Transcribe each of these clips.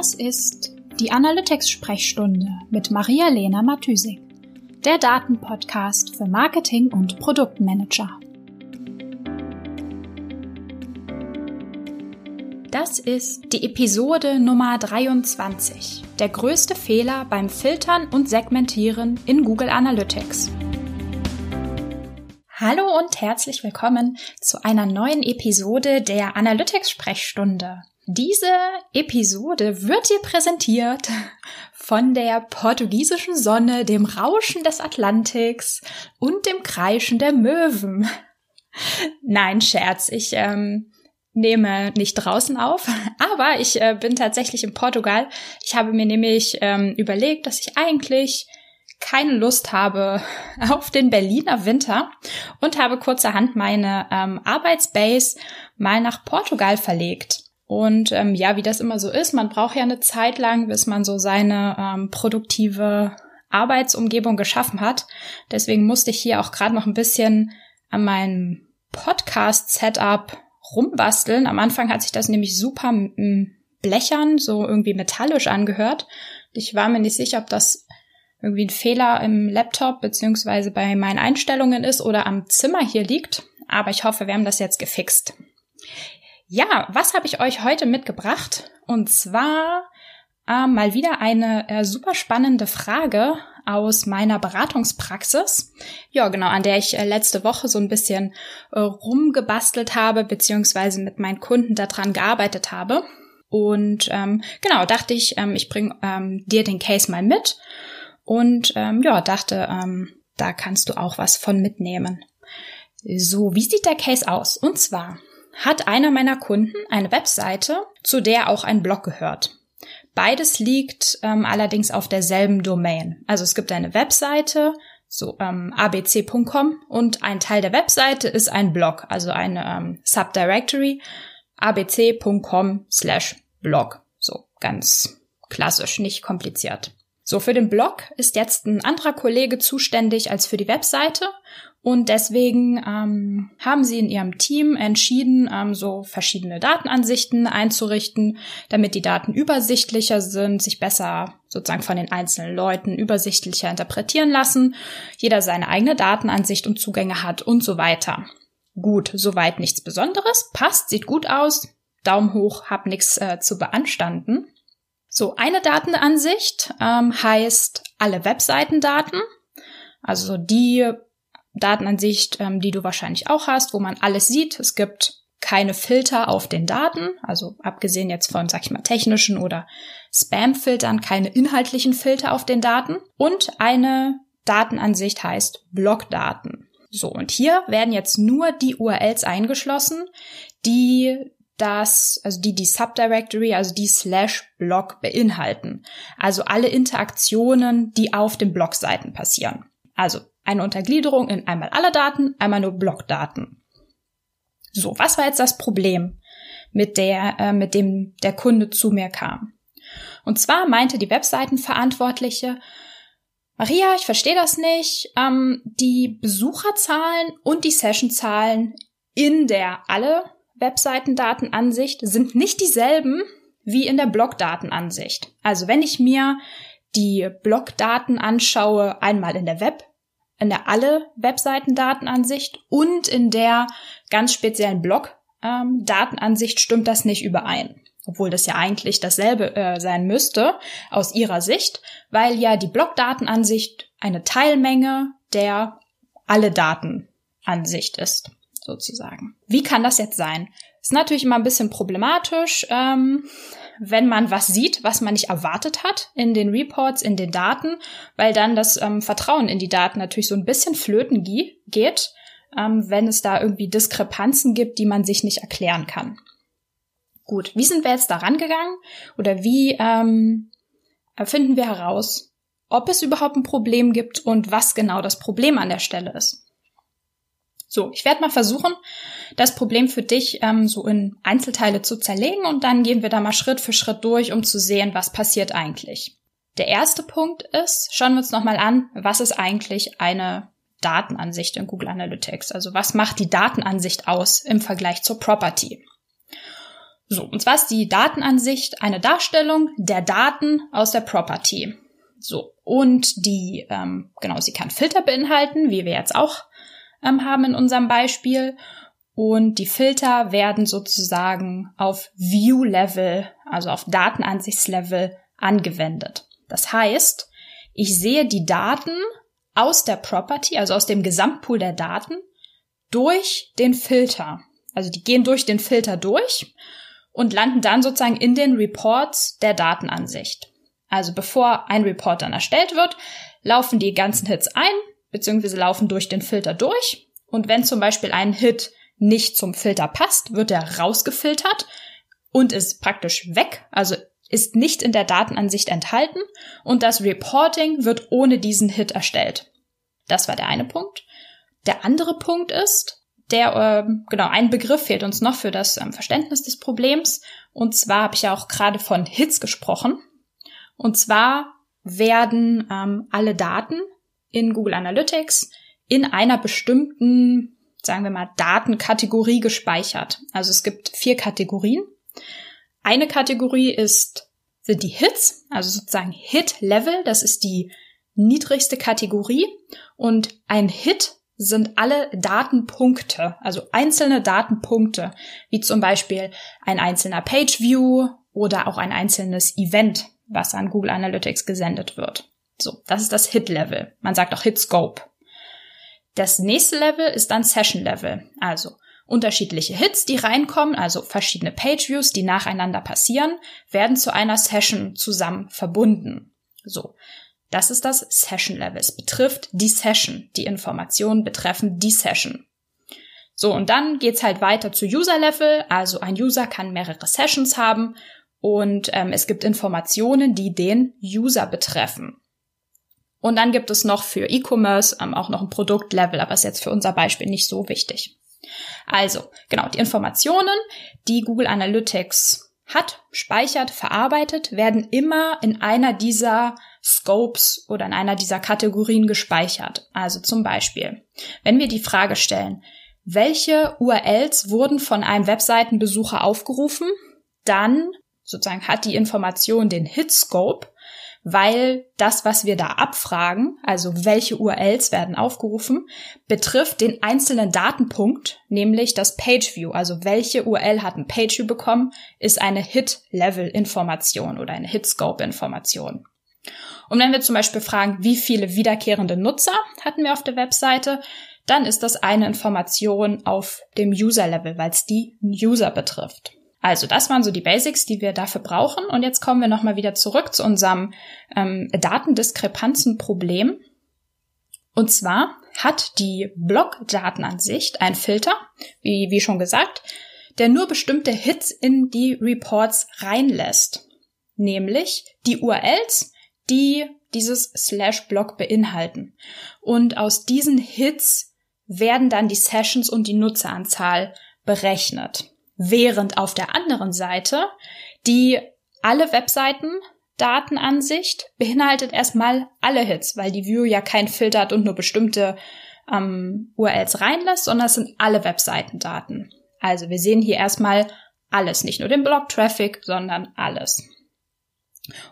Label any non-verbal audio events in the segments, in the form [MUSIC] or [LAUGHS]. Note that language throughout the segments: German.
Das ist die Analytics-Sprechstunde mit Maria-Lena Matysik, der Datenpodcast für Marketing- und Produktmanager. Das ist die Episode Nummer 23. Der größte Fehler beim Filtern und Segmentieren in Google Analytics. Hallo und herzlich willkommen zu einer neuen Episode der Analytics-Sprechstunde. Diese Episode wird dir präsentiert von der portugiesischen Sonne, dem Rauschen des Atlantiks und dem Kreischen der Möwen. Nein, Scherz, ich ähm, nehme nicht draußen auf, aber ich äh, bin tatsächlich in Portugal. Ich habe mir nämlich ähm, überlegt, dass ich eigentlich keine Lust habe auf den Berliner Winter und habe kurzerhand meine ähm, Arbeitsbase mal nach Portugal verlegt. Und ähm, ja, wie das immer so ist, man braucht ja eine Zeit lang, bis man so seine ähm, produktive Arbeitsumgebung geschaffen hat. Deswegen musste ich hier auch gerade noch ein bisschen an meinem Podcast-Setup rumbasteln. Am Anfang hat sich das nämlich super blechern, so irgendwie metallisch angehört. Ich war mir nicht sicher, ob das irgendwie ein Fehler im Laptop beziehungsweise bei meinen Einstellungen ist oder am Zimmer hier liegt. Aber ich hoffe, wir haben das jetzt gefixt. Ja, was habe ich euch heute mitgebracht? Und zwar äh, mal wieder eine äh, super spannende Frage aus meiner Beratungspraxis. Ja, genau, an der ich äh, letzte Woche so ein bisschen äh, rumgebastelt habe, beziehungsweise mit meinen Kunden daran gearbeitet habe. Und ähm, genau, dachte ich, ähm, ich bringe ähm, dir den Case mal mit. Und ähm, ja, dachte, ähm, da kannst du auch was von mitnehmen. So, wie sieht der Case aus? Und zwar hat einer meiner Kunden eine Webseite, zu der auch ein Blog gehört. Beides liegt ähm, allerdings auf derselben Domain. Also es gibt eine Webseite, so ähm, abc.com und ein Teil der Webseite ist ein Blog, also eine ähm, Subdirectory abc.com slash Blog. So ganz klassisch, nicht kompliziert. So, für den Blog ist jetzt ein anderer Kollege zuständig als für die Webseite und deswegen ähm, haben sie in ihrem Team entschieden, ähm, so verschiedene Datenansichten einzurichten, damit die Daten übersichtlicher sind, sich besser sozusagen von den einzelnen Leuten übersichtlicher interpretieren lassen, jeder seine eigene Datenansicht und Zugänge hat und so weiter. Gut, soweit nichts Besonderes, passt, sieht gut aus, Daumen hoch, hab nichts äh, zu beanstanden. So, eine Datenansicht ähm, heißt alle Webseitendaten, also die Datenansicht, ähm, die du wahrscheinlich auch hast, wo man alles sieht. Es gibt keine Filter auf den Daten, also abgesehen jetzt von, sag ich mal, technischen oder Spam-Filtern, keine inhaltlichen Filter auf den Daten. Und eine Datenansicht heißt Blockdaten. So, und hier werden jetzt nur die URLs eingeschlossen, die das, also die die Subdirectory, also die Slash Blog beinhalten. Also alle Interaktionen, die auf den Blogseiten passieren. Also eine Untergliederung in einmal alle Daten, einmal nur Blockdaten. So, was war jetzt das Problem, mit der, äh, mit dem der Kunde zu mir kam? Und zwar meinte die Webseitenverantwortliche, Maria, ich verstehe das nicht. Ähm, die Besucherzahlen und die Sessionzahlen in der alle Webseitendatenansicht sind nicht dieselben wie in der Blogdatenansicht. Also wenn ich mir die Blogdaten anschaue, einmal in der Web in der alle Webseitendatenansicht und in der ganz speziellen Blog-Datenansicht ähm, stimmt das nicht überein. Obwohl das ja eigentlich dasselbe äh, sein müsste aus ihrer Sicht, weil ja die Blog-Datenansicht eine Teilmenge der alle Datenansicht ist, sozusagen. Wie kann das jetzt sein? Ist natürlich immer ein bisschen problematisch. Ähm, wenn man was sieht, was man nicht erwartet hat in den Reports, in den Daten, weil dann das ähm, Vertrauen in die Daten natürlich so ein bisschen flöten geht, ähm, wenn es da irgendwie Diskrepanzen gibt, die man sich nicht erklären kann. Gut, wie sind wir jetzt da rangegangen oder wie ähm, finden wir heraus, ob es überhaupt ein Problem gibt und was genau das Problem an der Stelle ist? So, ich werde mal versuchen, das Problem für dich ähm, so in Einzelteile zu zerlegen und dann gehen wir da mal Schritt für Schritt durch, um zu sehen, was passiert eigentlich. Der erste Punkt ist, schauen wir uns nochmal an, was ist eigentlich eine Datenansicht in Google Analytics? Also was macht die Datenansicht aus im Vergleich zur Property? So, und zwar ist die Datenansicht eine Darstellung der Daten aus der Property. So, und die, ähm, genau, sie kann Filter beinhalten, wie wir jetzt auch ähm, haben in unserem Beispiel. Und die Filter werden sozusagen auf View-Level, also auf Datenansichtslevel angewendet. Das heißt, ich sehe die Daten aus der Property, also aus dem Gesamtpool der Daten, durch den Filter. Also die gehen durch den Filter durch und landen dann sozusagen in den Reports der Datenansicht. Also bevor ein Report dann erstellt wird, laufen die ganzen Hits ein, beziehungsweise laufen durch den Filter durch. Und wenn zum Beispiel ein Hit nicht zum Filter passt, wird er rausgefiltert und ist praktisch weg, also ist nicht in der Datenansicht enthalten und das Reporting wird ohne diesen Hit erstellt. Das war der eine Punkt. Der andere Punkt ist, der, äh, genau, ein Begriff fehlt uns noch für das ähm, Verständnis des Problems. Und zwar habe ich ja auch gerade von Hits gesprochen. Und zwar werden ähm, alle Daten in Google Analytics in einer bestimmten, sagen wir mal, Datenkategorie gespeichert. Also es gibt vier Kategorien. Eine Kategorie ist, sind die Hits, also sozusagen Hit-Level, das ist die niedrigste Kategorie. Und ein Hit sind alle Datenpunkte, also einzelne Datenpunkte, wie zum Beispiel ein einzelner Page-View oder auch ein einzelnes Event, was an Google Analytics gesendet wird. So, das ist das Hit-Level. Man sagt auch Hit-Scope. Das nächste Level ist dann Session-Level, also unterschiedliche Hits, die reinkommen, also verschiedene Page-Views, die nacheinander passieren, werden zu einer Session zusammen verbunden. So, das ist das Session Level. Es betrifft die Session. Die Informationen betreffen die Session. So, und dann geht's halt weiter zu User Level. Also ein User kann mehrere Sessions haben und ähm, es gibt Informationen, die den User betreffen. Und dann gibt es noch für E-Commerce ähm, auch noch ein Produktlevel, aber ist jetzt für unser Beispiel nicht so wichtig. Also, genau, die Informationen, die Google Analytics hat, speichert, verarbeitet, werden immer in einer dieser Scopes oder in einer dieser Kategorien gespeichert. Also zum Beispiel, wenn wir die Frage stellen, welche URLs wurden von einem Webseitenbesucher aufgerufen, dann sozusagen hat die Information den Hit-Scope, weil das, was wir da abfragen, also welche URLs werden aufgerufen, betrifft den einzelnen Datenpunkt, nämlich das Page-View. Also welche URL hat ein Page-View bekommen, ist eine Hit-Level-Information oder eine Hit-Scope-Information. Und wenn wir zum Beispiel fragen, wie viele wiederkehrende Nutzer hatten wir auf der Webseite, dann ist das eine Information auf dem User-Level, weil es die User betrifft. Also das waren so die Basics, die wir dafür brauchen. Und jetzt kommen wir nochmal wieder zurück zu unserem ähm, Datendiskrepanzenproblem. Und zwar hat die Block-Datenansicht einen Filter, wie, wie schon gesagt, der nur bestimmte Hits in die Reports reinlässt. Nämlich die URLs, die dieses Slash-Block beinhalten. Und aus diesen Hits werden dann die Sessions und die Nutzeranzahl berechnet. Während auf der anderen Seite die alle Webseiten Datenansicht beinhaltet erstmal alle Hits, weil die View ja kein Filter hat und nur bestimmte ähm, URLs reinlässt, sondern es sind alle Webseitendaten. Also wir sehen hier erstmal alles, nicht nur den Blog-Traffic, sondern alles.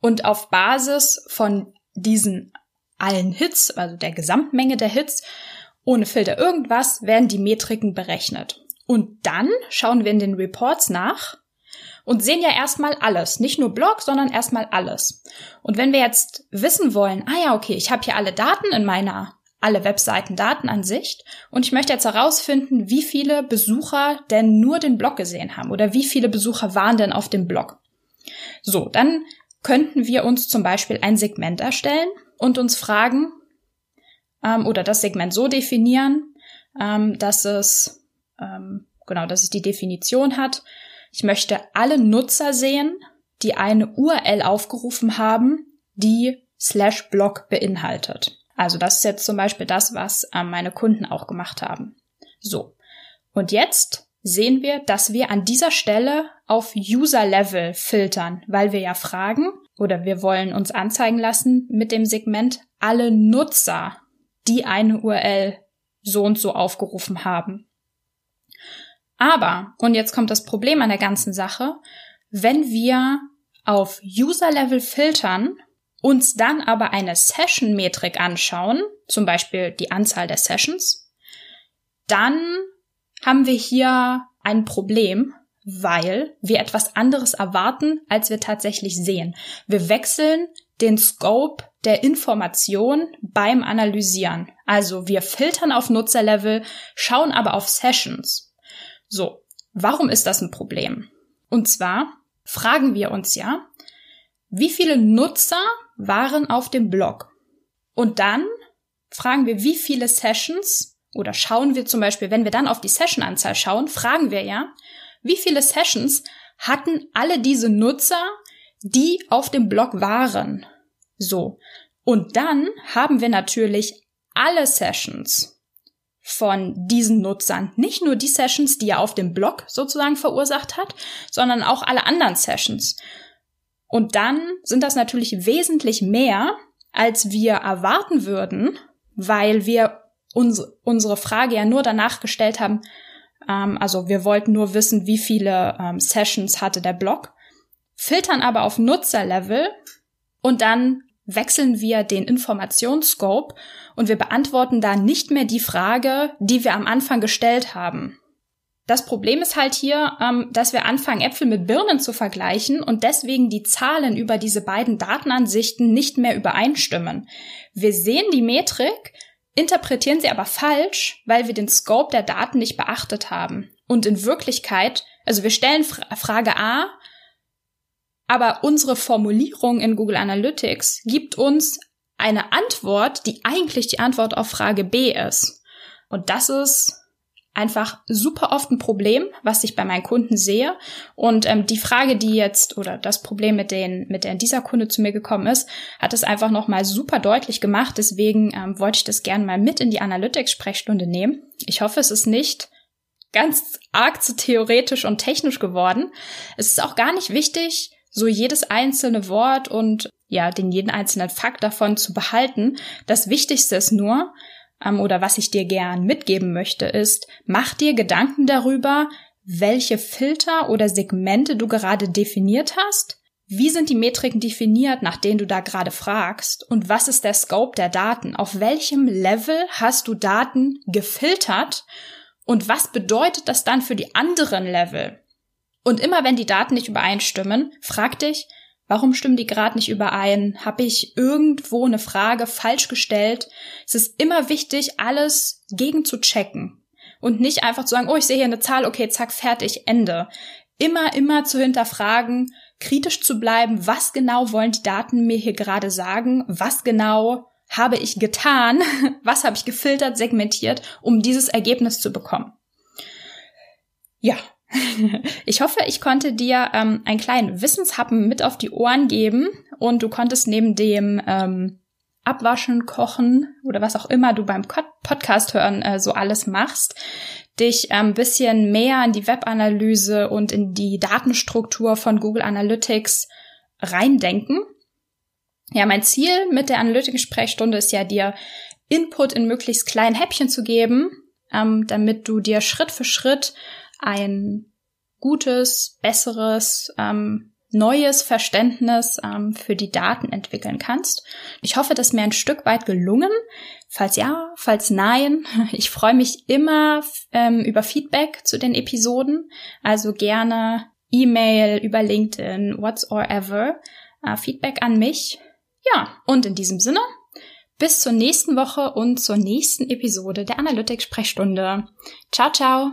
Und auf Basis von diesen allen Hits, also der Gesamtmenge der Hits, ohne Filter irgendwas, werden die Metriken berechnet. Und dann schauen wir in den Reports nach und sehen ja erstmal alles. Nicht nur Blog, sondern erstmal alles. Und wenn wir jetzt wissen wollen, ah ja, okay, ich habe hier alle Daten in meiner alle Webseiten Datenansicht und ich möchte jetzt herausfinden, wie viele Besucher denn nur den Blog gesehen haben oder wie viele Besucher waren denn auf dem Blog. So, dann könnten wir uns zum Beispiel ein Segment erstellen und uns fragen ähm, oder das Segment so definieren, ähm, dass es ähm, genau, dass es die Definition hat. Ich möchte alle Nutzer sehen, die eine URL aufgerufen haben, die slash blog beinhaltet. Also das ist jetzt zum Beispiel das, was ähm, meine Kunden auch gemacht haben. So. Und jetzt sehen wir, dass wir an dieser Stelle auf User-Level filtern, weil wir ja fragen oder wir wollen uns anzeigen lassen mit dem Segment alle Nutzer, die eine URL so und so aufgerufen haben. Aber, und jetzt kommt das Problem an der ganzen Sache, wenn wir auf User-Level filtern, uns dann aber eine Session-Metrik anschauen, zum Beispiel die Anzahl der Sessions, dann haben wir hier ein Problem, weil wir etwas anderes erwarten, als wir tatsächlich sehen. Wir wechseln den Scope der Information beim Analysieren. Also wir filtern auf Nutzerlevel, schauen aber auf Sessions. So, warum ist das ein Problem? Und zwar fragen wir uns ja, wie viele Nutzer waren auf dem Blog? Und dann fragen wir, wie viele Sessions oder schauen wir zum Beispiel, wenn wir dann auf die Sessionanzahl schauen, fragen wir ja, wie viele Sessions hatten alle diese Nutzer, die auf dem Blog waren? So. Und dann haben wir natürlich alle Sessions von diesen Nutzern. Nicht nur die Sessions, die er auf dem Blog sozusagen verursacht hat, sondern auch alle anderen Sessions. Und dann sind das natürlich wesentlich mehr, als wir erwarten würden, weil wir uns, unsere Frage ja nur danach gestellt haben, ähm, also wir wollten nur wissen, wie viele ähm, Sessions hatte der Blog, filtern aber auf Nutzerlevel und dann wechseln wir den Informationsscope und wir beantworten da nicht mehr die Frage, die wir am Anfang gestellt haben. Das Problem ist halt hier, ähm, dass wir anfangen, Äpfel mit Birnen zu vergleichen und deswegen die Zahlen über diese beiden Datenansichten nicht mehr übereinstimmen. Wir sehen die Metrik, interpretieren sie aber falsch, weil wir den Scope der Daten nicht beachtet haben. Und in Wirklichkeit, also wir stellen Fra Frage A, aber unsere Formulierung in Google Analytics gibt uns eine Antwort, die eigentlich die Antwort auf Frage B ist. Und das ist einfach super oft ein Problem, was ich bei meinen Kunden sehe. Und ähm, die Frage, die jetzt oder das Problem, mit den mit der dieser Kunde zu mir gekommen ist, hat es einfach noch mal super deutlich gemacht. Deswegen ähm, wollte ich das gerne mal mit in die Analytics-Sprechstunde nehmen. Ich hoffe, es ist nicht ganz arg zu theoretisch und technisch geworden. Es ist auch gar nicht wichtig, so jedes einzelne Wort und ja, den jeden einzelnen Fakt davon zu behalten. Das Wichtigste ist nur, ähm, oder was ich dir gern mitgeben möchte, ist, mach dir Gedanken darüber, welche Filter oder Segmente du gerade definiert hast. Wie sind die Metriken definiert, nach denen du da gerade fragst? Und was ist der Scope der Daten? Auf welchem Level hast du Daten gefiltert? Und was bedeutet das dann für die anderen Level? Und immer wenn die Daten nicht übereinstimmen, frag dich, Warum stimmen die gerade nicht überein? Habe ich irgendwo eine Frage falsch gestellt? Es ist immer wichtig, alles gegen zu checken und nicht einfach zu sagen, oh, ich sehe hier eine Zahl, okay, zack, fertig, Ende. Immer, immer zu hinterfragen, kritisch zu bleiben, was genau wollen die Daten mir hier gerade sagen? Was genau habe ich getan? [LAUGHS] Was habe ich gefiltert, segmentiert, um dieses Ergebnis zu bekommen? Ja, [LAUGHS] Ich hoffe, ich konnte dir ähm, einen kleinen Wissenshappen mit auf die Ohren geben und du konntest neben dem ähm, Abwaschen, Kochen oder was auch immer du beim Podcast hören äh, so alles machst, dich ein ähm, bisschen mehr in die Webanalyse und in die Datenstruktur von Google Analytics reindenken. Ja, mein Ziel mit der Analytics-Sprechstunde ist ja, dir Input in möglichst kleinen Häppchen zu geben, ähm, damit du dir Schritt für Schritt ein gutes, besseres, ähm, neues Verständnis ähm, für die Daten entwickeln kannst. Ich hoffe, das ist mir ein Stück weit gelungen. Falls ja, falls nein, [LAUGHS] ich freue mich immer ähm, über Feedback zu den Episoden. Also gerne E-Mail über LinkedIn, what's or ever. Äh, Feedback an mich. Ja, und in diesem Sinne, bis zur nächsten Woche und zur nächsten Episode der Analytics-Sprechstunde. Ciao, ciao!